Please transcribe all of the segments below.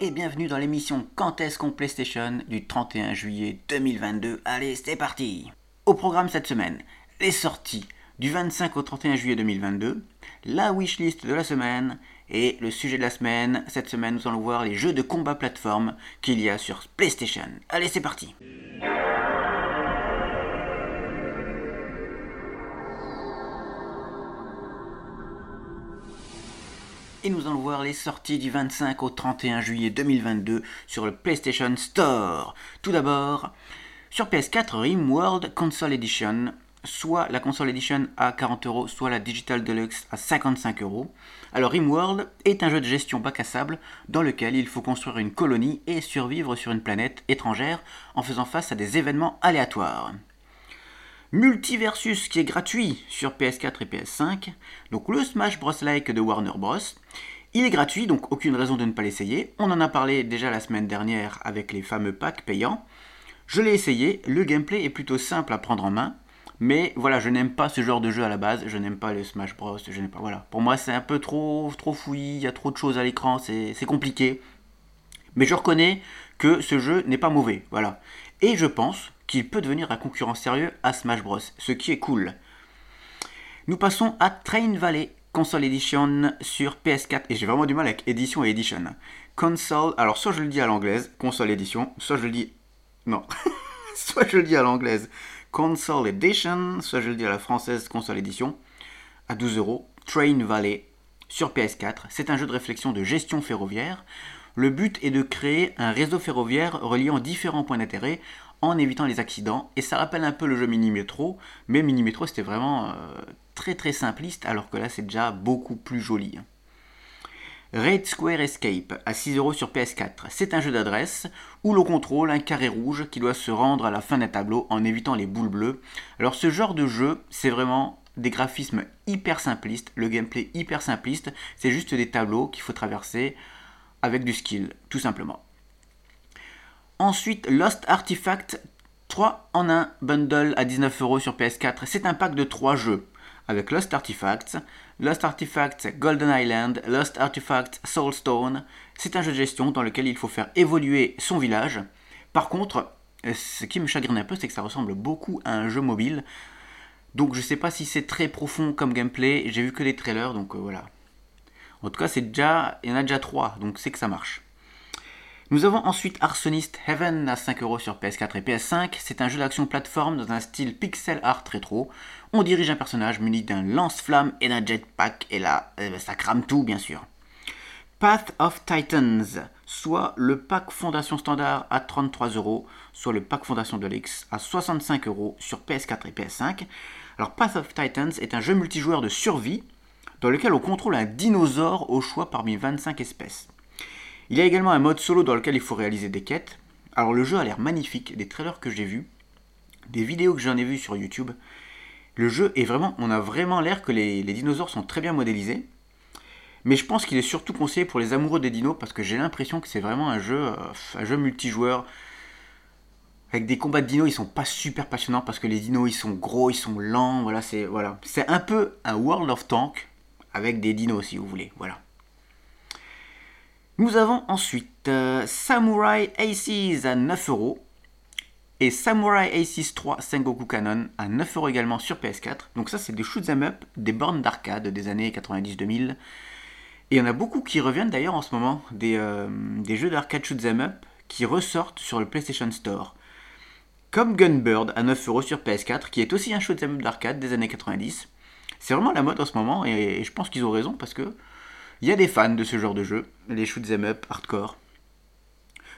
et bienvenue dans l'émission Quand est-ce qu'on PlayStation du 31 juillet 2022. Allez, c'est parti Au programme cette semaine, les sorties du 25 au 31 juillet 2022, la wishlist de la semaine et le sujet de la semaine. Cette semaine, nous allons voir les jeux de combat plateforme qu'il y a sur PlayStation. Allez, c'est parti et nous allons voir les sorties du 25 au 31 juillet 2022 sur le PlayStation Store. Tout d'abord, sur PS4, RimWorld Console Edition, soit la Console Edition à 40 euros, soit la Digital Deluxe à 55 euros. Alors RimWorld est un jeu de gestion bac à sable dans lequel il faut construire une colonie et survivre sur une planète étrangère en faisant face à des événements aléatoires. Multiversus qui est gratuit sur PS4 et PS5. Donc le Smash Bros. Like de Warner Bros. Il est gratuit, donc aucune raison de ne pas l'essayer. On en a parlé déjà la semaine dernière avec les fameux packs payants. Je l'ai essayé, le gameplay est plutôt simple à prendre en main. Mais voilà, je n'aime pas ce genre de jeu à la base, je n'aime pas le Smash Bros, je n'aime pas, voilà. Pour moi, c'est un peu trop, trop fouillis, il y a trop de choses à l'écran, c'est compliqué. Mais je reconnais que ce jeu n'est pas mauvais, voilà. Et je pense qu'il peut devenir un concurrent sérieux à Smash Bros, ce qui est cool. Nous passons à Train Valley Console Edition sur PS4, et j'ai vraiment du mal avec Edition et Edition. Console, alors soit je le dis à l'anglaise, Console Edition, soit je le dis... Non, soit je le dis à l'anglaise, Console Edition, soit je le dis à la française, Console Edition, à 12 euros, Train Valley sur PS4. C'est un jeu de réflexion de gestion ferroviaire. Le but est de créer un réseau ferroviaire reliant différents points d'intérêt en évitant les accidents. Et ça rappelle un peu le jeu Mini Metro, mais Mini Metro c'était vraiment euh, très très simpliste, alors que là c'est déjà beaucoup plus joli. Raid Square Escape à 6€ sur PS4. C'est un jeu d'adresse où l'on contrôle un carré rouge qui doit se rendre à la fin d'un tableau en évitant les boules bleues. Alors ce genre de jeu, c'est vraiment des graphismes hyper simplistes, le gameplay hyper simpliste, c'est juste des tableaux qu'il faut traverser avec du skill, tout simplement. Ensuite, Lost Artifact 3 en 1 bundle à 19€ sur PS4. C'est un pack de 3 jeux avec Lost Artifacts, Lost Artifacts Golden Island, Lost Artifacts Soulstone. C'est un jeu de gestion dans lequel il faut faire évoluer son village. Par contre, ce qui me chagrine un peu, c'est que ça ressemble beaucoup à un jeu mobile. Donc je sais pas si c'est très profond comme gameplay, j'ai vu que les trailers, donc euh, voilà. En tout cas, c'est déjà, il y en a déjà 3, donc c'est que ça marche. Nous avons ensuite Arsonist Heaven à 5€ sur PS4 et PS5. C'est un jeu d'action plateforme dans un style pixel art rétro. On dirige un personnage muni d'un lance-flamme et d'un jetpack, et là, euh, ça crame tout bien sûr. Path of Titans, soit le pack Fondation Standard à 33€, soit le pack Fondation Deluxe à 65€ sur PS4 et PS5. Alors Path of Titans est un jeu multijoueur de survie dans lequel on contrôle un dinosaure au choix parmi 25 espèces. Il y a également un mode solo dans lequel il faut réaliser des quêtes. Alors le jeu a l'air magnifique, des trailers que j'ai vus, des vidéos que j'en ai vues sur YouTube. Le jeu est vraiment, on a vraiment l'air que les, dinosaures sont très bien modélisés. Mais je pense qu'il est surtout conseillé pour les amoureux des dinos parce que j'ai l'impression que c'est vraiment un jeu, euh, un jeu multijoueur. Avec des combats de dinos, ils sont pas super passionnants parce que les dinos ils sont gros, ils sont lents. Voilà, c'est voilà, c'est un peu un World of Tank avec des dinos si vous voulez. Voilà. Nous avons ensuite euh, Samurai Aces à 9€ et Samurai Aces 3 Sengoku Canon à 9€ également sur PS4. Donc ça c'est des shoot'em up, des bornes d'arcade des années 90-2000. Et il y en a beaucoup qui reviennent d'ailleurs en ce moment, des, euh, des jeux d'arcade shoot'em up qui ressortent sur le PlayStation Store. Comme Gunbird à 9€ sur PS4, qui est aussi un shoot'em up d'arcade des années 90. C'est vraiment la mode en ce moment et je pense qu'ils ont raison parce que il y a des fans de ce genre de jeu, les shoot'em up hardcore.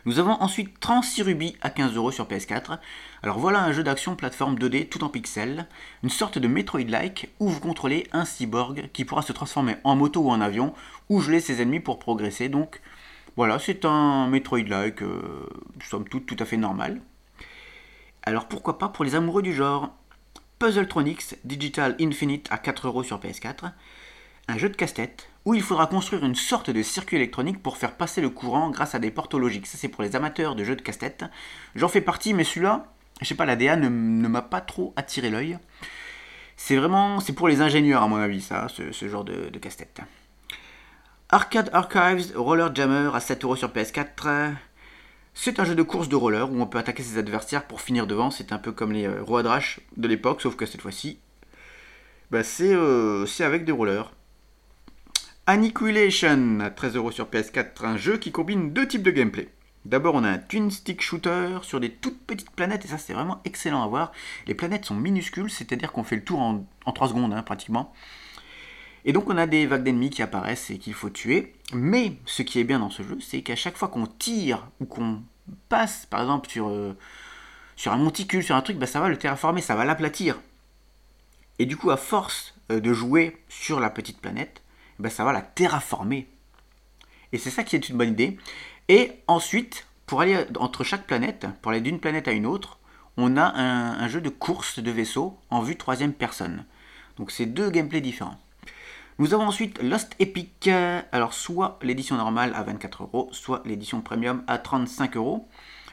Nous avons ensuite Transy à 15€ sur PS4. Alors voilà un jeu d'action plateforme 2D tout en pixels, une sorte de Metroid-like où vous contrôlez un cyborg qui pourra se transformer en moto ou en avion ou geler ses ennemis pour progresser. Donc voilà, c'est un Metroid-like, euh, somme toute tout à fait normal. Alors pourquoi pas pour les amoureux du genre? Puzzletronics Digital Infinite à 4€ sur PS4 un jeu de casse-tête où il faudra construire une sorte de circuit électronique pour faire passer le courant grâce à des portes logiques. Ça, c'est pour les amateurs de jeux de casse-tête. J'en fais partie, mais celui-là, je sais pas, la DA ne, m'a pas trop attiré l'œil. C'est vraiment, c'est pour les ingénieurs à mon avis, ça, ce, genre de, casse-tête. Arcade Archives Roller Jammer à 7 euros sur PS4. C'est un jeu de course de roller où on peut attaquer ses adversaires pour finir devant. C'est un peu comme les euh, rois de de l'époque, sauf que cette fois-ci, bah, euh, c'est avec des rollers. Annihilation à 13 euros sur PS4, un jeu qui combine deux types de gameplay. D'abord, on a un twin shooter sur des toutes petites planètes, et ça, c'est vraiment excellent à voir. Les planètes sont minuscules, c'est-à-dire qu'on fait le tour en, 3 secondes, hein, pratiquement. Et donc, on a des vagues d'ennemis qui apparaissent et qu'il faut tuer. Mais ce qui est bien dans ce jeu, c'est qu'à chaque fois qu'on tire ou qu'on passe, par exemple, sur, euh, un monticule, sur un truc, bah, ça va le terraformer, ça va l'aplatir. Et du coup, à force euh, de jouer sur la petite planète, bah, ça va la terraformer. Et c'est ça qui est une bonne idée. Et ensuite, pour aller entre chaque planète, pour aller d'une planète à une autre, on a un, jeu de course de vaisseau en vue troisième personne. Donc c'est deux gameplays différents. Nous avons ensuite Lost Epic, alors soit l'édition normale à 24 euros, soit l'édition premium à 35 euros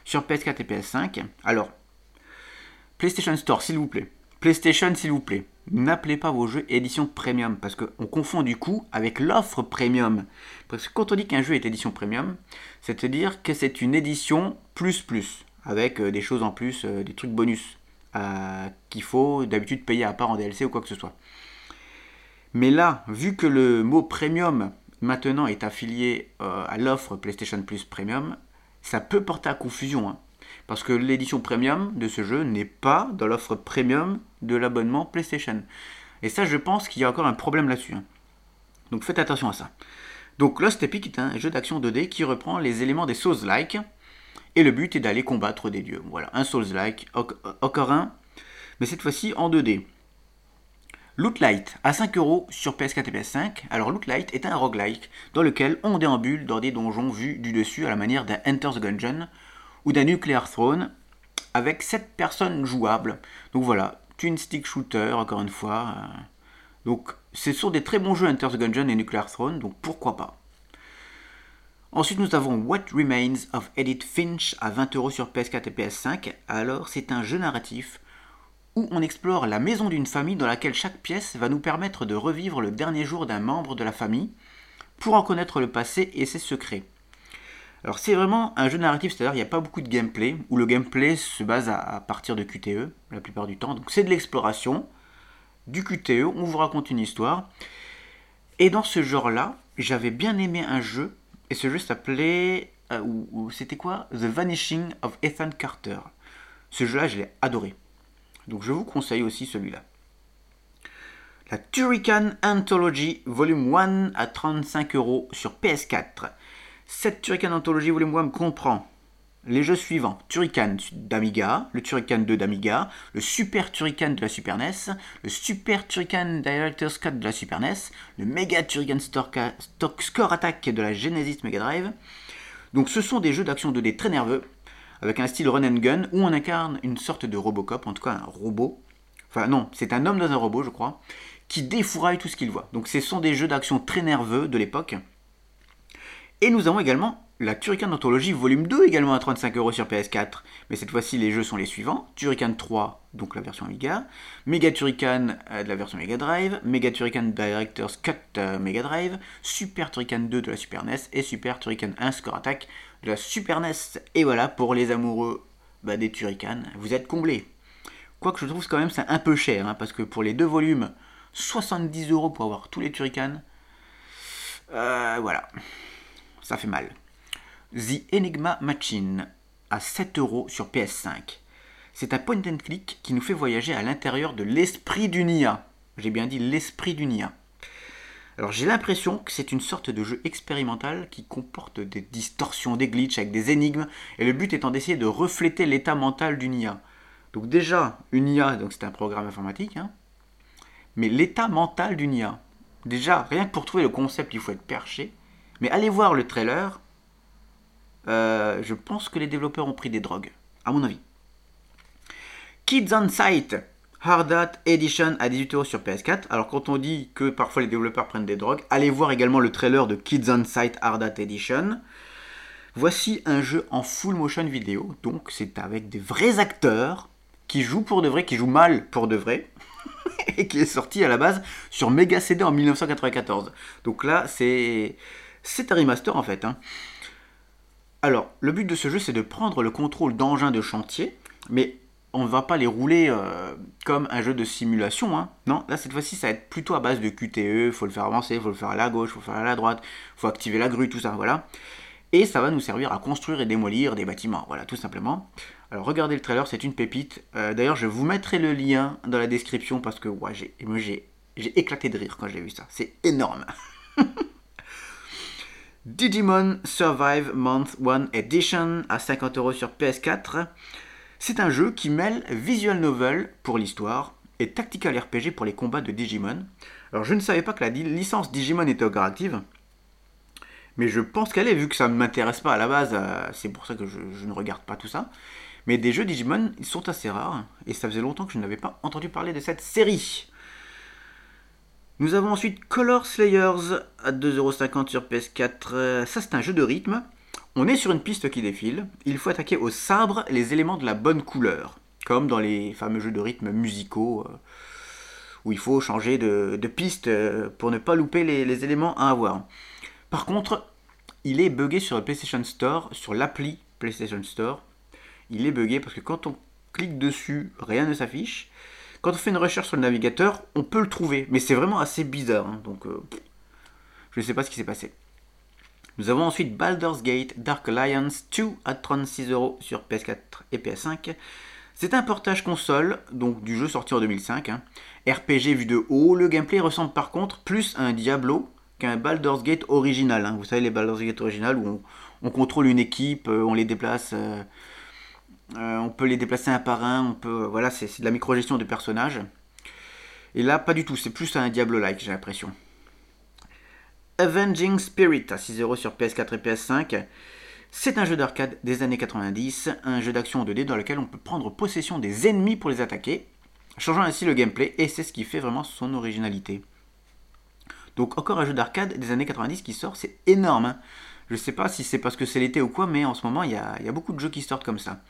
sur PS4 et PS5. Alors, PlayStation Store s'il vous plaît, PlayStation s'il vous plaît, n'appelez pas vos jeux édition premium parce qu'on confond du coup avec l'offre premium. Parce que quand on dit qu'un jeu est édition premium, c'est-à-dire que c'est une édition plus plus avec euh, des choses en plus, euh, des trucs bonus euh, qu'il faut d'habitude payer à part en DLC ou quoi que ce soit. Mais là, vu que le mot premium maintenant est affilié à l'offre PlayStation Plus Premium, ça peut porter à confusion. Hein. Parce que l'édition premium de ce jeu n'est pas dans l'offre premium de l'abonnement PlayStation. Et ça, je pense qu'il y a encore un problème là-dessus. Hein. Donc faites attention à ça. Donc Lost Epic est un jeu d'action 2D qui reprend les éléments des Souls-like. Et le but est d'aller combattre des dieux. Voilà, un Souls-like, encore un, mais cette fois-ci en 2D. Lootlight à 5 euros sur PS4 et PS5. Alors Lootlight est un roguelike dans lequel on déambule dans des donjons vus du dessus à la manière d'un Enter the Gungeon ou d'un Nuclear Throne avec 7 personnes jouables. Donc voilà, twin stick shooter encore une fois. Euh. Donc ce sont des très bons jeux the Gungeon et Nuclear Throne, donc pourquoi pas. Ensuite nous avons What Remains of Edith Finch à 20 euros sur PS4 et PS5. Alors c'est un jeu narratif où on explore la maison d'une famille dans laquelle chaque pièce va nous permettre de revivre le dernier jour d'un membre de la famille pour en connaître le passé et ses secrets. Alors c'est vraiment un jeu narratif, c'est-à-dire il n'y a pas beaucoup de gameplay, où le gameplay se base à, partir de QTE la plupart du temps. Donc c'est de l'exploration, du QTE, on vous raconte une histoire. Et dans ce genre-là, j'avais bien aimé un jeu, et ce jeu s'appelait... Euh, ou, c'était quoi? The Vanishing of Ethan Carter. Ce jeu-là, je l'ai adoré. Donc je vous conseille aussi celui-là. La Turrican Anthology Volume 1 à 35 euros sur PS4. Cette Turrican Anthology Volume 1 comprend les jeux suivants Turrican d'Amiga, le Turrican 2 d'Amiga, le Super Turrican de la Super NES, le Super Turrican Director's Cut de la Super NES, le Mega Turrican Stock Score Attack de la Genesis Mega Drive. Donc ce sont des jeux d'action 2D très nerveux, avec un style run and gun, où on incarne une sorte de Robocop, en tout cas un robot. Enfin non, c'est un homme dans un robot, je crois, qui défouraille tout ce qu'il voit. Donc ce sont des jeux d'action très nerveux de l'époque. Et nous avons également la Turrican Anthology Volume 2 également à 35 euros sur PS4. Mais cette fois-ci, les jeux sont les suivants. Turrican 3, donc la version Amiga. Mega Turrican euh, de la version Mega Drive. Mega Turrican Director's Cut euh, Mega Drive. Super Turrican 2 de la Super NES. Et Super Turrican 1 Score Attack de la Super NES. Et voilà, pour les amoureux bah, des Turrican, vous êtes comblés. Quoique je trouve quand même c'est un peu cher, hein, parce que pour les deux volumes, 70 euros pour avoir tous les Turrican. Euh, voilà ça fait mal. The Enigma Machine à 7 euros sur PS5. C'est un point and click qui nous fait voyager à l'intérieur de l'esprit du Nia. J'ai bien dit l'esprit du Nia. Alors j'ai l'impression que c'est une sorte de jeu expérimental qui comporte des distorsions, des glitches avec des énigmes, et le but étant d'essayer de refléter l'état mental du Nia. Donc déjà, une IA, donc c'est un programme informatique, hein. mais l'état mental du Nia. Déjà, rien que pour trouver le concept, il faut être perché. Mais allez voir le trailer. Euh, je pense que les développeurs ont pris des drogues, à mon avis. Kids on Site, Hard Hat Edition à 18 euros sur PS4. Alors quand on dit que parfois les développeurs prennent des drogues, allez voir également le trailer de Kids on Site Hard Hat Edition. Voici un jeu en full motion vidéo, donc c'est avec des vrais acteurs qui jouent pour de vrai, qui jouent mal pour de vrai, et qui est sorti à la base sur Mega CD en 1994. Donc là, c'est C'est un remaster en fait. Hein. Alors, le but de ce jeu, c'est de prendre le contrôle d'engins de chantier, mais on ne va pas les rouler euh, comme un jeu de simulation. Hein. Non, là, cette fois-ci, ça va être plutôt à base de QTE, faut le faire avancer, il faut le faire à la gauche, il faut le faire à la droite, il faut activer la grue, tout ça, voilà. Et ça va nous servir à construire et démolir des bâtiments, voilà, tout simplement. Alors, regardez le trailer, c'est une pépite. Euh, d'ailleurs, je vous mettrai le lien dans la description parce que ouais, j'ai éclaté de rire quand j'ai vu ça. C'est énorme. Digimon Survive Month 1 Edition à 50 euros sur PS4. C'est un jeu qui mêle visual novel pour l'histoire et tactical RPG pour les combats de Digimon. Alors je ne savais pas que la licence Digimon était encore active, mais je pense qu'elle est, vu que ça ne m'intéresse pas à la base, euh, c'est pour ça que je, ne regarde pas tout ça. Mais des jeux Digimon, ils sont assez rares, et ça faisait longtemps que je n'avais pas entendu parler de cette série. Nous avons ensuite Color Slayers à 2,50€ sur PS4. Ça, c'est un jeu de rythme. On est sur une piste qui défile. Il faut attaquer au sabre les éléments de la bonne couleur. Comme dans les fameux jeux de rythme musicaux, euh, où il faut changer de, piste euh, pour ne pas louper les, éléments à avoir. Par contre, il est buggé sur le PlayStation Store, sur l'appli PlayStation Store. Il est buggé parce que quand on clique dessus, rien ne s'affiche. Quand on fait une recherche sur le navigateur, on peut le trouver, mais c'est vraiment assez bizarre. Hein, donc, euh, je ne sais pas ce qui s'est passé. Nous avons ensuite Baldur's Gate Dark Alliance 2 à 36 euros sur PS4 et PS5. C'est un portage console, donc du jeu sorti en 2005. Hein. RPG vu de haut, le gameplay ressemble par contre plus à un Diablo qu'un Baldur's Gate original. Hein. Vous savez, les Baldur's Gate original où on, contrôle une équipe, euh, on les déplace. Euh, euh, on peut les déplacer un par un, on peut, euh, voilà, c'est de la micro-gestion de personnages. Et là, pas du tout, c'est plus un Diablo-like, j'ai l'impression. Avenging Spirit à 6€ sur PS4 et PS5. C'est un jeu d'arcade des années 90, un jeu d'action 2D dans lequel on peut prendre possession des ennemis pour les attaquer, changeant ainsi le gameplay, et c'est ce qui fait vraiment son originalité. Donc encore un jeu d'arcade des années 90 qui sort, c'est énorme. Hein. Je sais pas si c'est parce que c'est l'été ou quoi, mais en ce moment il y, y a, beaucoup de jeux qui sortent comme ça.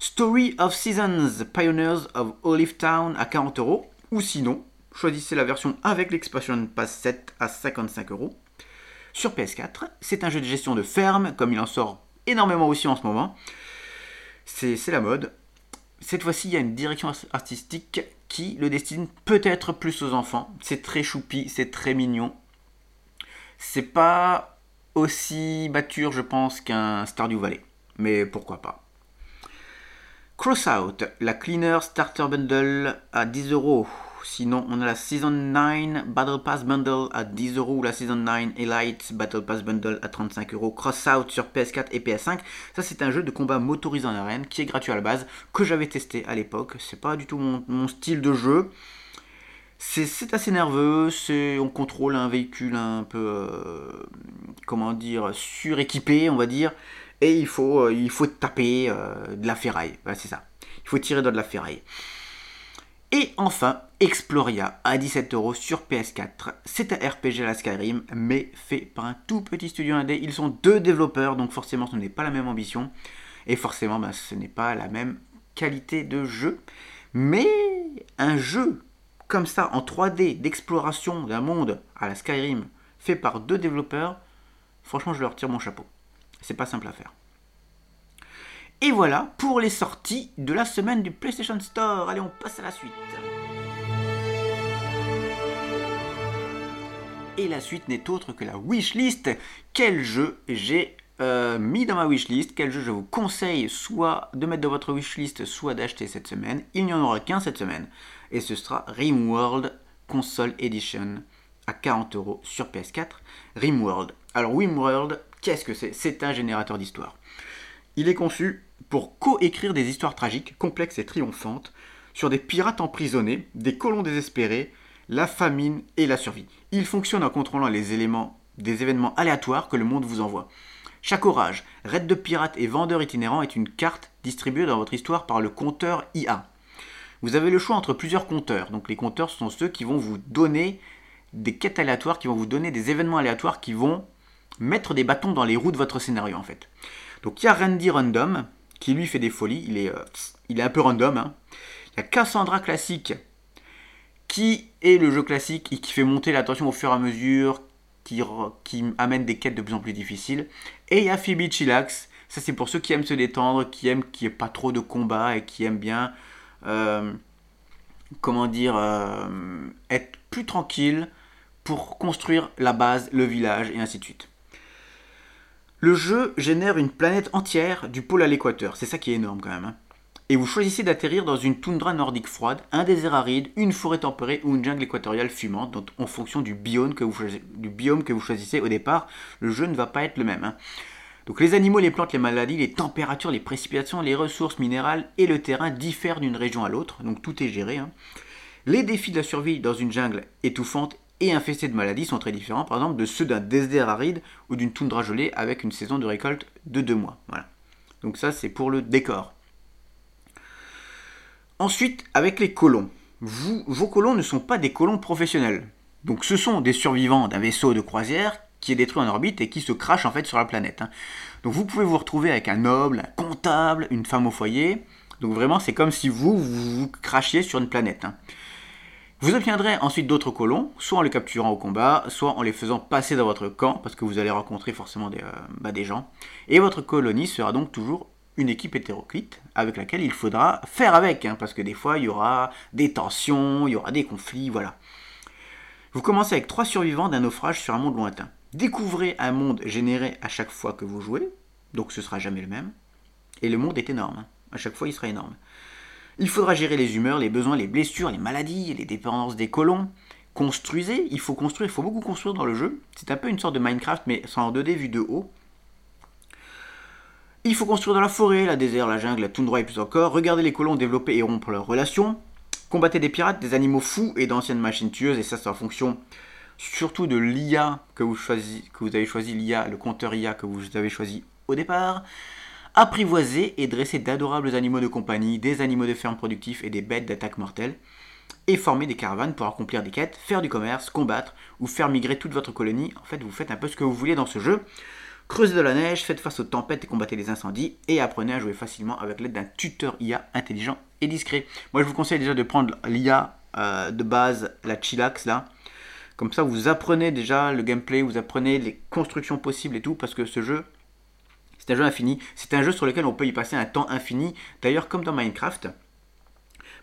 Story of Seasons, Pioneers of Olive Town à 40 euros. Ou sinon, choisissez la version avec l'Expansion Pass 7 à 55 euros. Sur PS4, c'est un jeu de gestion de ferme, comme il en sort énormément aussi en ce moment. C'est la mode. Cette fois-ci, il y a une direction artistique qui le destine peut-être plus aux enfants. C'est très choupi, c'est très mignon. C'est pas aussi mature, je pense, qu'un Stardew Valley. Mais pourquoi pas. Crossout, la Cleaner Starter Bundle à 10 euros. Sinon, on a la Season 9 Battle Pass Bundle à 10 euros ou la Season 9 Elite Battle Pass Bundle à 35 euros. Crossout sur PS4 et PS5. Ça, c'est un jeu de combat motorisé en arène qui est gratuit à la base, que j'avais testé à l'époque. C'est pas du tout mon, style de jeu. C'est assez nerveux, on contrôle un véhicule un peu, euh, comment dire, suréquipé, on va dire et il faut, euh, taper euh, de la ferraille. c'est ça. Il faut tirer dans de la ferraille. Et enfin, Exploria à 17 euros sur PS4. C'est un RPG à la Skyrim, mais fait par un tout petit studio indé. Ils sont deux développeurs, donc forcément ce n'est pas la même ambition. Et forcément, ben, ce n'est pas la même qualité de jeu. Mais un jeu comme ça, en 3D, d'exploration d'un monde à la Skyrim, fait par deux développeurs, franchement, je leur tire mon chapeau. C'est pas simple à faire. Et voilà pour les sorties de la semaine du PlayStation Store. Allez, on passe à la suite. Et la suite n'est autre que la wishlist. Quel jeu j'ai euh, mis dans ma wishlist? Quel jeu je vous conseille soit de mettre dans votre wishlist, soit d'acheter cette semaine? Il n'y en aura qu'un cette semaine. Et ce sera RimWorld Console Edition à 40 euros sur PS4. RimWorld. Alors RimWorld, Qu'est-ce que c'est? C'est un générateur d'histoire. Il est conçu pour coécrire des histoires tragiques, complexes et triomphantes, sur des pirates emprisonnés, des colons désespérés, la famine et la survie. Il fonctionne en contrôlant les éléments des événements aléatoires que le monde vous envoie. Chaque orage, raid de pirates et vendeurs itinérants est une carte distribuée dans votre histoire par le compteur IA. Vous avez le choix entre plusieurs compteurs. Donc les compteurs sont ceux qui vont vous donner des quêtes aléatoires, qui vont vous donner des événements aléatoires qui vont mettre des bâtons dans les roues de votre scénario en fait. Donc il y a Randy Random qui lui fait des folies, il est, euh, il est un peu random. Hein. Il y a Cassandra Classique qui est le jeu classique et qui fait monter la tension au fur et à mesure, qui, qui amène des quêtes de plus en plus difficiles. Et il y a Phoebe Chillax, ça c'est pour ceux qui aiment se détendre, qui aiment qu'il n'y ait pas trop de combats et qui aiment bien, euh, comment dire, euh, être plus tranquille pour construire la base, le village et ainsi de suite. Le jeu génère une planète entière du pôle à l'équateur, c'est ça qui est énorme quand même. Hein. Et vous choisissez d'atterrir dans une toundra nordique froide, un désert aride, une forêt tempérée ou une jungle équatoriale fumante, donc en fonction du biome que vous, choisissez, au départ, le jeu ne va pas être le même. Hein. Donc les animaux, les plantes, les maladies, les températures, les précipitations, les ressources minérales et le terrain diffèrent d'une région à l'autre, donc tout est géré. Hein. Les défis de la survie dans une jungle étouffante et infestés de maladies sont très différents, par exemple, de ceux d'un désert aride ou d'une toundra gelée avec une saison de récolte de deux mois. Voilà. Donc ça, c'est pour le décor. Ensuite, avec les colons. vos colons ne sont pas des colons professionnels. Donc ce sont des survivants d'un vaisseau de croisière qui est détruit en orbite et qui se crache en fait sur la planète. Hein. Donc vous pouvez vous retrouver avec un noble, un comptable, une femme au foyer. Donc vraiment, c'est comme si vous, vous, crachiez sur une planète. Hein. Vous obtiendrez ensuite d'autres colons, soit en les capturant au combat, soit en les faisant passer dans votre camp, parce que vous allez rencontrer forcément des, euh, bah, gens. Et votre colonie sera donc toujours une équipe hétéroclite avec laquelle il faudra faire avec, hein, parce que des fois il y aura des tensions, il y aura des conflits, voilà. Vous commencez avec trois survivants d'un naufrage sur un monde lointain. Découvrez un monde généré à chaque fois que vous jouez, donc ce sera jamais le même. Et le monde est énorme, hein. à chaque fois il sera énorme. Il faudra gérer les humeurs, les besoins, les blessures, les maladies, les dépendances des colons. Construisez, il faut construire, il faut beaucoup construire dans le jeu. C'est un peu une sorte de Minecraft, mais sans en 2D vu de haut. Il faut construire dans la forêt, la désert, la jungle, la toundra et plus encore. Regardez les colons développer et rompre leurs relations. Combattez des pirates, des animaux fous et d'anciennes machines tueuses, et ça c'est en fonction surtout de l'IA que vous, que vous avez choisi, l'IA, le compteur IA que vous avez choisi au départ apprivoiser et dresser d'adorables animaux de compagnie, des animaux de ferme productifs et des bêtes d'attaque mortelle, et former des caravanes pour accomplir des quêtes, faire du commerce, combattre ou faire migrer toute votre colonie. En fait, vous faites un peu ce que vous voulez dans ce jeu. Creusez de la neige, faites face aux tempêtes et combattez les incendies, et apprenez à jouer facilement avec l'aide d'un tuteur IA intelligent et discret. Moi, je vous conseille déjà de prendre l'IA euh, de base, la Chillax là. Comme ça, vous apprenez déjà le gameplay, vous apprenez les constructions possibles et tout, parce que ce jeu, c'est un jeu infini. C'est un jeu sur lequel on peut y passer un temps infini. D'ailleurs, comme dans Minecraft.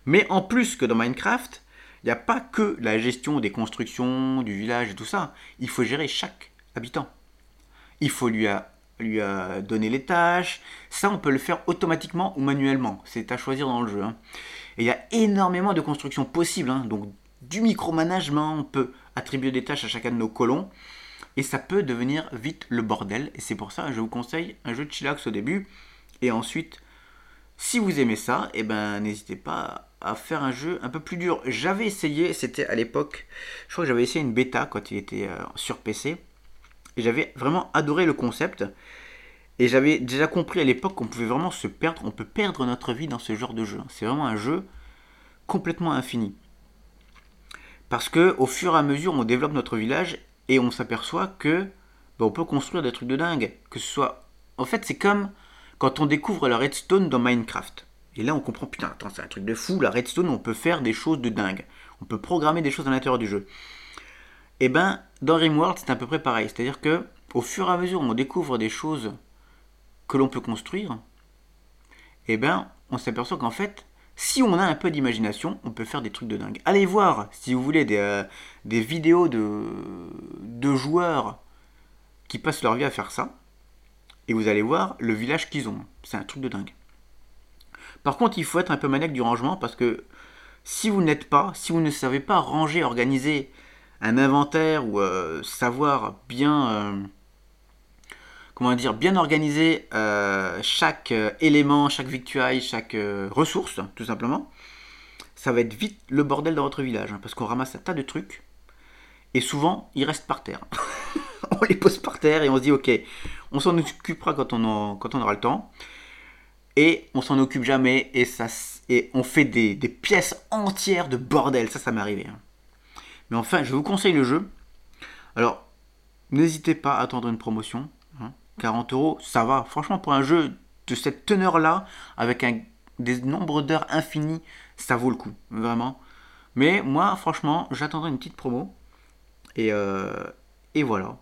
Mais en plus que dans Minecraft, il n'y a pas que la gestion des constructions, du village et tout ça. Il faut gérer chaque habitant. Il faut lui, lui donner les tâches. Ça, on peut le faire automatiquement ou manuellement. C'est à choisir dans le jeu. Hein. Et il y a énormément de constructions possibles. Hein. Donc, du micromanagement, on peut attribuer des tâches à chacun de nos colons et ça peut devenir vite le bordel. Et c'est pour ça que je vous conseille un jeu de chillax au début. Et ensuite, si vous aimez ça, eh ben n'hésitez pas à faire un jeu un peu plus dur. J'avais essayé, c'était à l'époque, je crois que j'avais essayé une bêta quand il était euh, sur PC. Et j'avais vraiment adoré le concept. Et j'avais déjà compris à l'époque qu'on pouvait vraiment se perdre, on peut perdre notre vie dans ce genre de jeu. C'est vraiment un jeu complètement infini. Parce que au fur et à mesure on développe notre village et on s'aperçoit que bah, on peut construire des trucs de dingue. Que ce soit. En fait, c'est comme quand on découvre la redstone dans Minecraft. Et là, on comprend, putain, attends, c'est un truc de fou, la redstone, on peut faire des choses de dingue. On peut programmer des choses à l'intérieur du jeu. Et eh ben, dans Rimworld, c'est à peu près pareil. C'est-à-dire que, au fur et à mesure où on découvre des choses que l'on peut construire, et eh ben, on s'aperçoit qu'en fait, si on a un peu d'imagination, on peut faire des trucs de dingue. Allez voir, si vous voulez, des, euh, vidéos de, de joueurs qui passent leur vie à faire ça. Et vous allez voir le village qu'ils ont. C'est un truc de dingue. Par contre, il faut être un peu maniaque du rangement parce que si vous n'êtes pas, si vous ne savez pas ranger, organiser un inventaire ou euh, savoir bien euh, comment dire, bien organiser euh, chaque euh, élément, chaque victuaille, chaque euh, ressource, tout simplement, ça va être vite le bordel dans votre village, hein, parce qu'on ramasse un tas de trucs, et souvent, ils restent par terre. on les pose par terre et on se dit, ok, on s'en occupera quand on, aura le temps, et on s'en occupe jamais, et on fait des, pièces entières de bordel, ça, ça m'est arrivé. Hein. Mais enfin, je vous conseille le jeu. Alors, n'hésitez pas à attendre une promotion. 40 euros, ça va. Franchement, pour un jeu de cette teneur-là, avec des nombres d'heures infinies, ça vaut le coup, vraiment. Mais moi, franchement, j'attendrai une petite promo. Et, euh, Et voilà.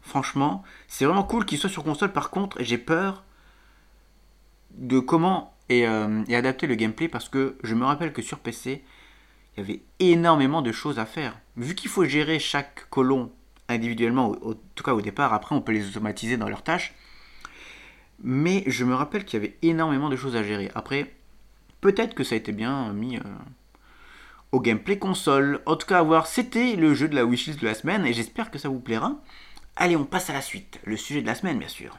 Franchement, c'est vraiment cool qu'il soit sur console. Par contre, j'ai peur de comment et, euh, adapter le gameplay parce que je me rappelle que sur PC, il y avait énormément de choses à faire. Vu qu'il faut gérer chaque colon individuellement, en tout cas au départ, après on peut les automatiser dans leurs tâches. Mais je me rappelle qu'il y avait énormément de choses à gérer. Après, peut-être que ça a été bien mis euh, au gameplay console. En tout cas, à voir, c'était le jeu de la wishlist de la semaine et j'espère que ça vous plaira. Allez, on passe à la suite. Le sujet de la semaine, bien sûr.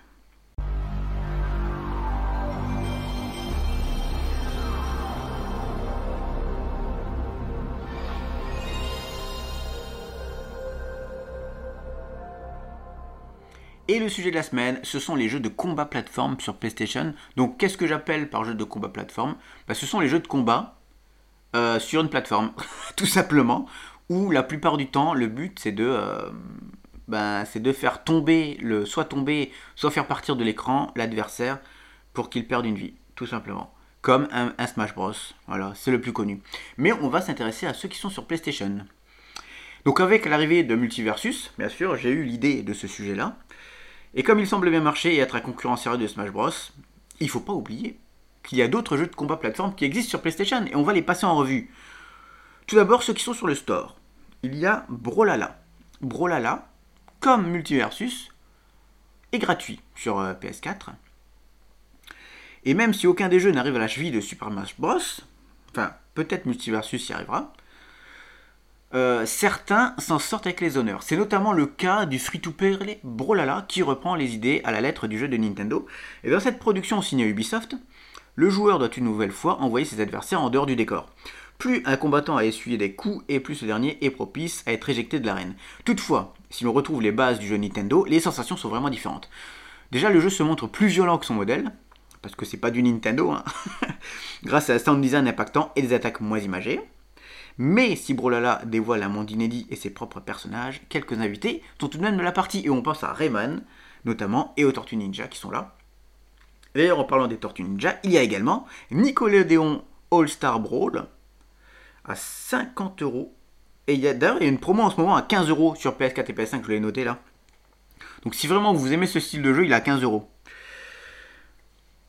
Et le sujet de la semaine, ce sont les jeux de combat plateforme sur PlayStation. Donc qu'est-ce que j'appelle par jeu de combat plateforme? Bah, Ce sont les jeux de combat euh, sur une plateforme, tout simplement, où la plupart du temps, le but c'est de, euh, c'est de faire tomber, le, soit tomber, soit faire partir de l'écran l'adversaire pour qu'il perde une vie, tout simplement. Comme un Smash Bros. Voilà, c'est le plus connu. Mais on va s'intéresser à ceux qui sont sur PlayStation. Donc avec l'arrivée de Multiversus, bien sûr, j'ai eu l'idée de ce sujet-là. Et comme il semble bien marcher et être un concurrent sérieux de Smash Bros, il faut pas oublier qu'il y a d'autres jeux de combat plateforme qui existent sur PlayStation et on va les passer en revue. Tout d'abord ceux qui sont sur le store. Il y a Brolala. Brolala, comme Multiversus, est gratuit sur euh, PS4. Et même si aucun des jeux n'arrive à la cheville de Super Smash Bros, enfin peut-être Multiversus y arrivera, euh, certains s'en sortent avec les honneurs. C'est notamment le cas du free-to-play Brolala qui reprend les idées à la lettre du jeu de Nintendo. Et dans cette production signée Ubisoft, le joueur doit une nouvelle fois envoyer ses adversaires en dehors du décor. Plus un combattant a essuyé des coups et plus ce dernier est propice à être éjecté de l'arène. Toutefois, si l'on retrouve les bases du jeu Nintendo, les sensations sont vraiment différentes. Déjà, le jeu se montre plus violent que son modèle, parce que c'est pas du Nintendo, hein. grâce à un sound design impactant et des attaques moins imagées. Mais si Brolala dévoile un monde et ses propres personnages, quelques invités sont tout de même de la partie, et on pense à Rayman, notamment, et aux Tortues Ninja qui sont là. D'ailleurs, en parlant des Tortues Ninja, il y a également Nickelodeon All-Star Brawl à 50 euros. Et il y a d'ailleurs une promo en ce moment à 15 euros sur PS4 et PS5, je l'ai noté là. Donc si vraiment vous aimez ce style de jeu, il est à 15 euros.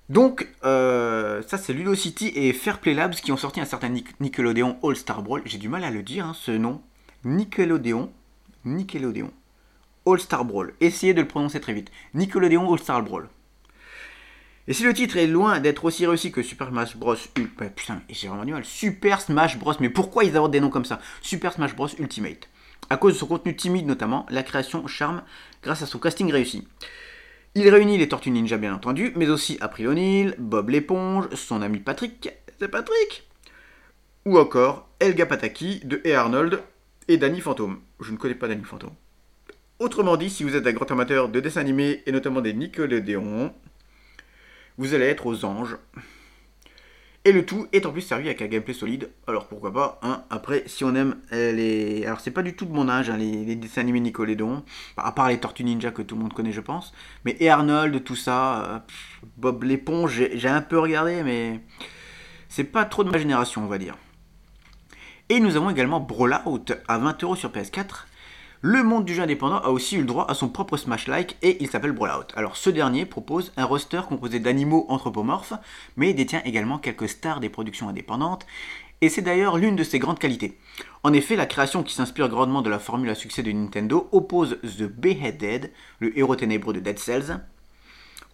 Donc, euh, ça c'est Ludocity et Fairplay Labs qui ont sorti un certain Nickelodeon All Star Brawl. J'ai du mal à le dire, hein, ce nom. Nickelodeon. Nickelodeon. All Star Brawl. Essayez de le prononcer très vite. Nickelodeon All Star Brawl. Et si le titre est loin d'être aussi réussi que Super Smash Bros. Ultimate. putain, j'ai vraiment du mal. Super Smash Bros. Mais pourquoi ils abordent des noms comme ça? Super Smash Bros. Ultimate. À cause de son contenu timide notamment, la création charme grâce à son casting réussi. Il réunit les Tortues Ninja bien entendu, mais aussi April O'Neil, Bob l'éponge, son ami Patrick, c'est Patrick Ou encore Elga Pataki de E. Arnold et Danny Phantom. Je ne connais pas Danny Phantom. Autrement dit, si vous êtes un grand amateur de dessins animés et notamment des Nickelodeon, vous allez être aux anges. Et le tout est en plus servi avec un gameplay solide. Alors pourquoi pas, hein. Après, si on aime euh, les. Alors c'est pas du tout de mon âge, hein, les, dessins animés Nickelodeon. À part les Tortues Ninja que tout le monde connaît, je pense. Mais et Arnold, tout ça. Euh, Bob l'éponge, j'ai un peu regardé, mais. C'est pas trop de ma génération, on va dire. Et nous avons également Brawlout à 20€ sur PS4 le monde du jeu indépendant a aussi eu le droit à son propre Smash-like et il s'appelle Brawlout. Alors ce dernier propose un roster composé d'animaux anthropomorphes, mais détient également quelques stars des productions indépendantes, et c'est d'ailleurs l'une de ses grandes qualités. En effet, la création qui s'inspire grandement de la formule à succès de Nintendo oppose The Beheaded, le héros ténébreux de Dead Cells,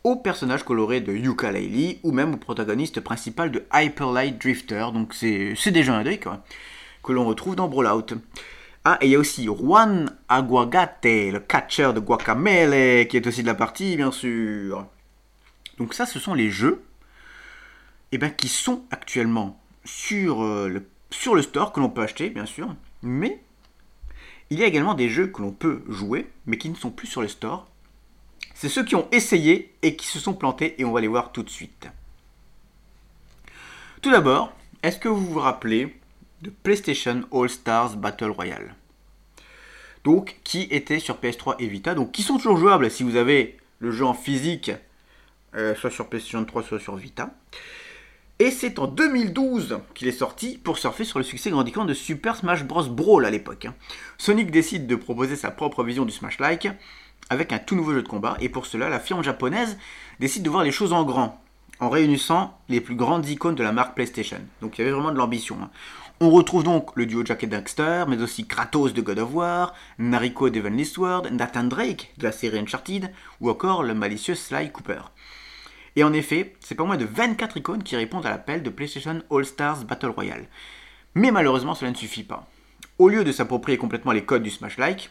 au personnage coloré de Yuka Laylee ou même au protagoniste principal de Hyper Light Drifter, donc c'est déjà un deuil que l'on retrouve dans Brawlout. Ah, et il y a aussi Juan Aguagate, le catcher de Guacamele, qui est aussi de la partie, bien sûr. Donc ça, ce sont les jeux eh ben, qui sont actuellement sur, euh, le, sur le store, que l'on peut acheter, bien sûr. Mais il y a également des jeux que l'on peut jouer, mais qui ne sont plus sur le store. C'est ceux qui ont essayé et qui se sont plantés, et on va les voir tout de suite. Tout d'abord, est-ce que vous vous rappelez de PlayStation All Stars Battle Royale. Donc, qui était sur PS3 et Vita, donc qui sont toujours jouables si vous avez le jeu en physique, euh, soit sur PlayStation 3, soit sur Vita. Et c'est en 2012 qu'il est sorti pour surfer sur le succès grandissant de Super Smash Bros. Brawl à l'époque. Sonic décide de proposer sa propre vision du Smash-like avec un tout nouveau jeu de combat, et pour cela, la firme japonaise décide de voir les choses en grand, en réunissant les plus grandes icônes de la marque PlayStation. Donc il y avait vraiment de l'ambition. hein. On retrouve donc le duo Jack et Daxter, mais aussi Kratos de God of War, Nariko d'Evan Sword, Nathan Drake de la série Uncharted, ou encore le malicieux Sly Cooper. Et en effet, c'est pas moins de 24 icônes qui répondent à l'appel de PlayStation All Stars Battle Royale. Mais malheureusement, cela ne suffit pas. Au lieu de s'approprier complètement les codes du Smash-like,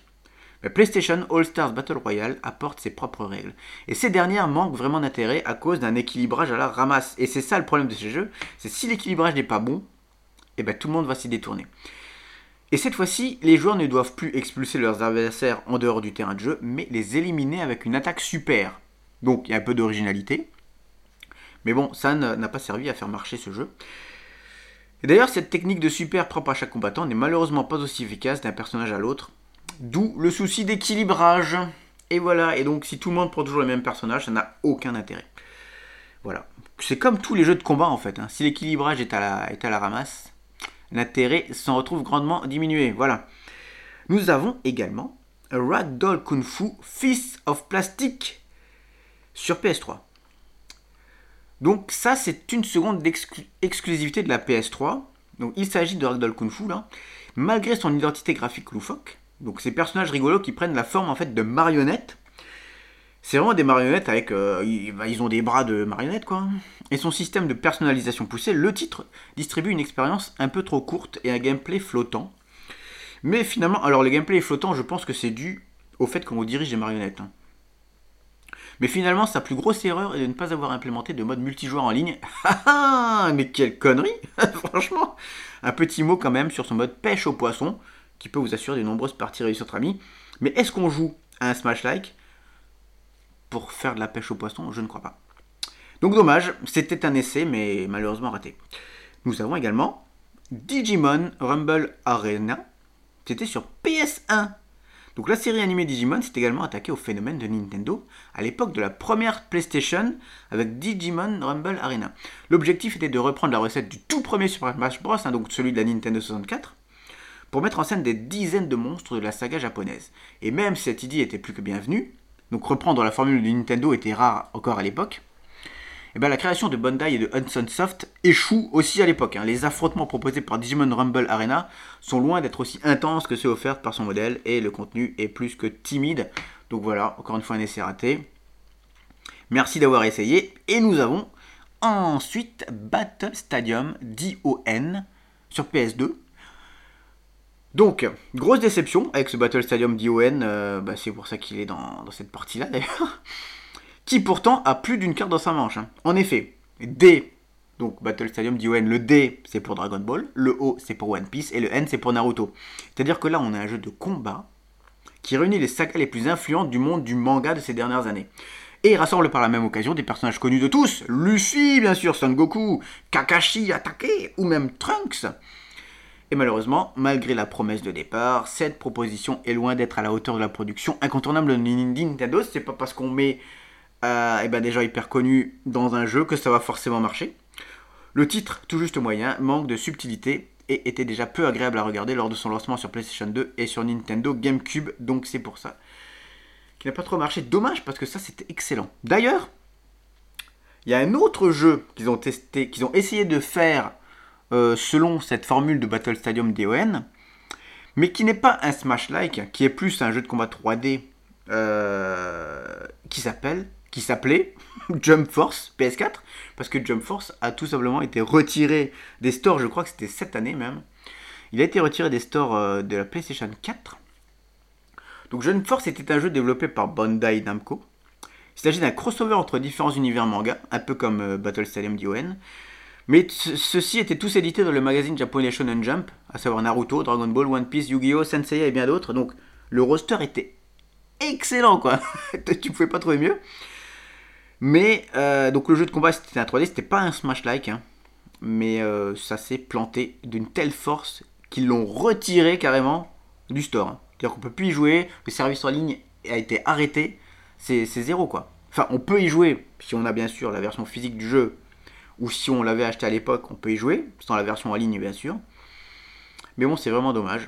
mais PlayStation All Stars Battle Royale apporte ses propres règles. Et ces dernières manquent vraiment d'intérêt à cause d'un équilibrage à la ramasse. Et c'est ça le problème de ces jeux, c'est si l'équilibrage n'est pas bon, et ben tout le monde va s'y détourner. Et cette fois-ci, les joueurs ne doivent plus expulser leurs adversaires en dehors du terrain de jeu, mais les éliminer avec une attaque super. Donc il y a un peu d'originalité. Mais bon, ça n'a pas servi à faire marcher ce jeu. D'ailleurs, cette technique de super propre à chaque combattant n'est malheureusement pas aussi efficace d'un personnage à l'autre. D'où le souci d'équilibrage. Et voilà, et donc si tout le monde prend toujours le même personnage, ça n'a aucun intérêt. Voilà. C'est comme tous les jeux de combat en fait. hein. Si l'équilibrage est à la ramasse, l'intérêt s'en retrouve grandement diminué. Voilà. Nous avons également Ragdoll Kung Fu Fist of Plastic sur PS3. Donc ça, c'est une seconde d'exclusivité de la PS3. Donc il s'agit de Ragdoll Kung Fu là. Malgré son identité graphique loufoque, donc ces personnages rigolos qui prennent la forme en fait de marionnettes. C'est vraiment des marionnettes avec, euh, ils, bah, ils ont des bras de marionnettes quoi. Et son système de personnalisation poussé, le titre distribue une expérience un peu trop courte et un gameplay flottant. Mais finalement, alors le gameplay est flottant, je pense que c'est dû au fait qu'on dirige des marionnettes. hein. Mais finalement, sa plus grosse erreur est de ne pas avoir implémenté de mode multijoueur en ligne. Ah ah, mais quelle connerie Franchement, un petit mot quand même sur son mode pêche au poisson, qui peut vous assurer de nombreuses parties réussies entre amis. Mais est-ce qu'on joue à un Smash-like? Pour faire de la pêche au poisson Je ne crois pas. Donc dommage, c'était un essai, mais malheureusement raté. Nous avons également Digimon Rumble Arena. C'était sur PS1. Donc la série animée Digimon s'est également attaquée au phénomène de Nintendo à l'époque de la première PlayStation avec Digimon Rumble Arena. L'objectif était de reprendre la recette du tout premier Super Smash Bros, hein, donc celui de la Nintendo 64, pour mettre en scène des dizaines de monstres de la saga japonaise. Et même si cette idée était plus que bienvenue, donc reprendre la formule de Nintendo était rare encore à l'époque, et ben la création de Bandai et de Hudson Soft échoue aussi à l'époque. hein. Les affrontements proposés par Digimon Rumble Arena sont loin d'être aussi intenses que ceux offerts par son modèle et le contenu est plus que timide. Donc voilà, encore une fois un essai raté. Merci d'avoir essayé. Et nous avons ensuite Battle Stadium DON sur PS2. Donc, grosse déception avec ce Battle Stadium DON, euh, bah, c'est pour ça qu'il est dans, cette partie-là d'ailleurs, qui pourtant a plus d'une carte dans sa manche. hein. En effet, D, donc Battle Stadium DON, le D c'est pour Dragon Ball, le O c'est pour One Piece et le N c'est pour Naruto. C'est-à-dire que là on a un jeu de combat qui réunit les sagas les plus influentes du monde du manga de ces dernières années. Et rassemble par la même occasion des personnages connus de tous, Luffy bien sûr, Son Goku, Kakashi, Atake ou même Trunks. Et malheureusement, malgré la promesse de départ, cette proposition est loin d'être à la hauteur de la production incontournable de Nintendo. C'est pas parce qu'on met euh, eh ben, des gens hyper connus dans un jeu que ça va forcément marcher. Le titre, tout juste moyen, manque de subtilité et était déjà peu agréable à regarder lors de son lancement sur PlayStation 2 et sur Nintendo GameCube, donc c'est pour ça qu'il n'a pas trop marché. Dommage parce que ça c'était excellent. D'ailleurs, il y a un autre jeu qu'ils ont testé, qu'ils ont essayé de faire euh, selon cette formule de Battle Stadium DON, mais qui n'est pas un Smash-like, qui est plus un jeu de combat 3D euh, qui qui s'appelait Jump Force PS4, parce que Jump Force a tout simplement été retiré des stores, je crois que c'était cette année même. Il a été retiré des stores euh, de la PlayStation 4. Donc Jump Force était un jeu développé par Bandai Namco. Il s'agit d'un crossover entre différents univers manga, un peu comme Battle Stadium DON. Mais ce- ceux-ci étaient tous édités dans le magazine japonais Shonen Jump, à savoir Naruto, Dragon Ball, One Piece, Yu-Gi-Oh, Senseiya et bien d'autres. Donc le roster était excellent quoi. tu pouvais pas trouver mieux. Mais euh, donc le jeu de combat c'était un 3D, c'était pas un Smash-like, hein. mais euh, ça s'est planté d'une telle force qu'ils l'ont retiré carrément du store. hein. C'est-à-dire qu'on peut plus y jouer, le service en ligne a été arrêté, c'est zéro quoi. Enfin, on peut y jouer si on a bien sûr la version physique du jeu ou si on l'avait acheté à l'époque, on peut y jouer, sans la version en ligne bien sûr. Mais bon, c'est vraiment dommage.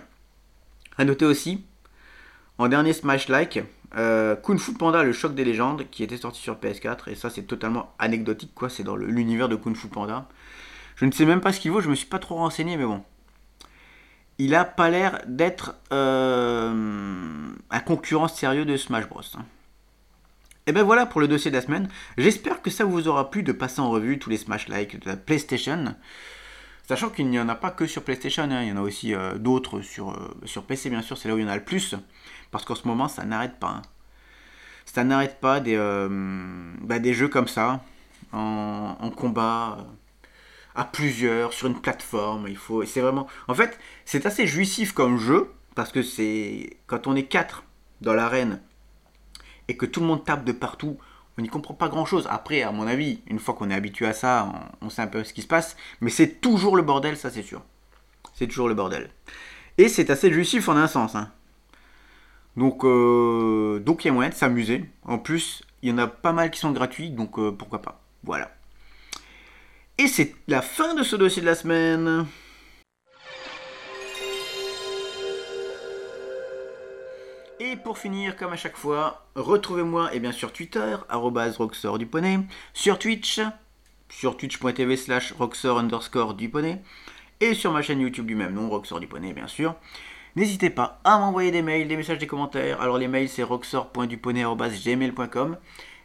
A noter aussi, en dernier Smash Like, euh, Kung Fu Panda, le choc des légendes, qui était sorti sur PS4, et ça c'est totalement anecdotique, quoi, c'est dans l'univers de Kung Fu Panda. Je ne sais même pas ce qu'il vaut, je me suis pas trop renseigné, mais bon. Il a pas l'air d'être euh, un concurrent sérieux de Smash Bros. Hein. Et ben voilà pour le dossier de la semaine. J'espère que ça vous aura plu de passer en revue tous les Smash Like de la PlayStation. Sachant qu'il n'y en a pas que sur PlayStation, hein. il y en a aussi euh, d'autres sur, euh, sur PC bien sûr, c'est là où il y en a le plus. Parce qu'en ce moment ça n'arrête pas. Hein. Ça n'arrête pas des, euh, bah, des jeux comme ça, en, combat, à plusieurs, sur une plateforme. Il faut, c'est vraiment... En fait, c'est assez jouissif comme jeu, parce que c'est... Quand on est quatre dans l'arène et que tout le monde tape de partout, on n'y comprend pas grand chose. Après, à mon avis, une fois qu'on est habitué à ça, on, sait un peu ce qui se passe. Mais c'est toujours le bordel, ça c'est sûr. C'est toujours le bordel. Et c'est assez jouissif en un sens. Hein. Donc, euh, donc il y a moyen de s'amuser. En plus, il y en a pas mal qui sont gratuits, donc euh, pourquoi pas. Voilà. Et c'est la fin de ce dossier de la semaine. Et pour finir, comme à chaque fois, retrouvez-moi et bien sur Twitter, roxor du sur Twitch, sur twitch.tv slash roxor underscore du et sur ma chaîne YouTube du même nom, Roxor du bien sûr. N'hésitez pas à m'envoyer des mails, des messages, des commentaires. Alors les mails c'est roxor.duponey.gmail.com.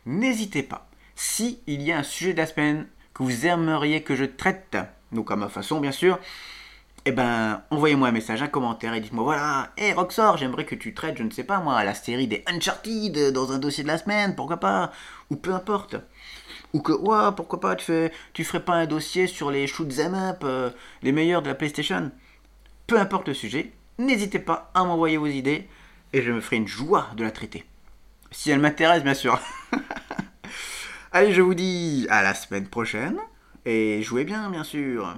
N'hésitez pas, si il y a un sujet de la semaine que vous aimeriez que je traite, donc à ma façon bien sûr, eh ben, envoyez-moi un message, un commentaire et dites-moi voilà, hé hey, Roxor, j'aimerais que tu traites, je ne sais pas moi, la série des Uncharted dans un dossier de la semaine, pourquoi pas Ou peu importe. Ou que, ouais, pourquoi pas, tu, ferais pas un dossier sur les shoot'em up, euh, les meilleurs de la PlayStation Peu importe le sujet, n'hésitez pas à m'envoyer vos idées et je me ferai une joie de la traiter. Si elle m'intéresse, bien sûr. Allez, je vous dis à la semaine prochaine et jouez bien, bien sûr.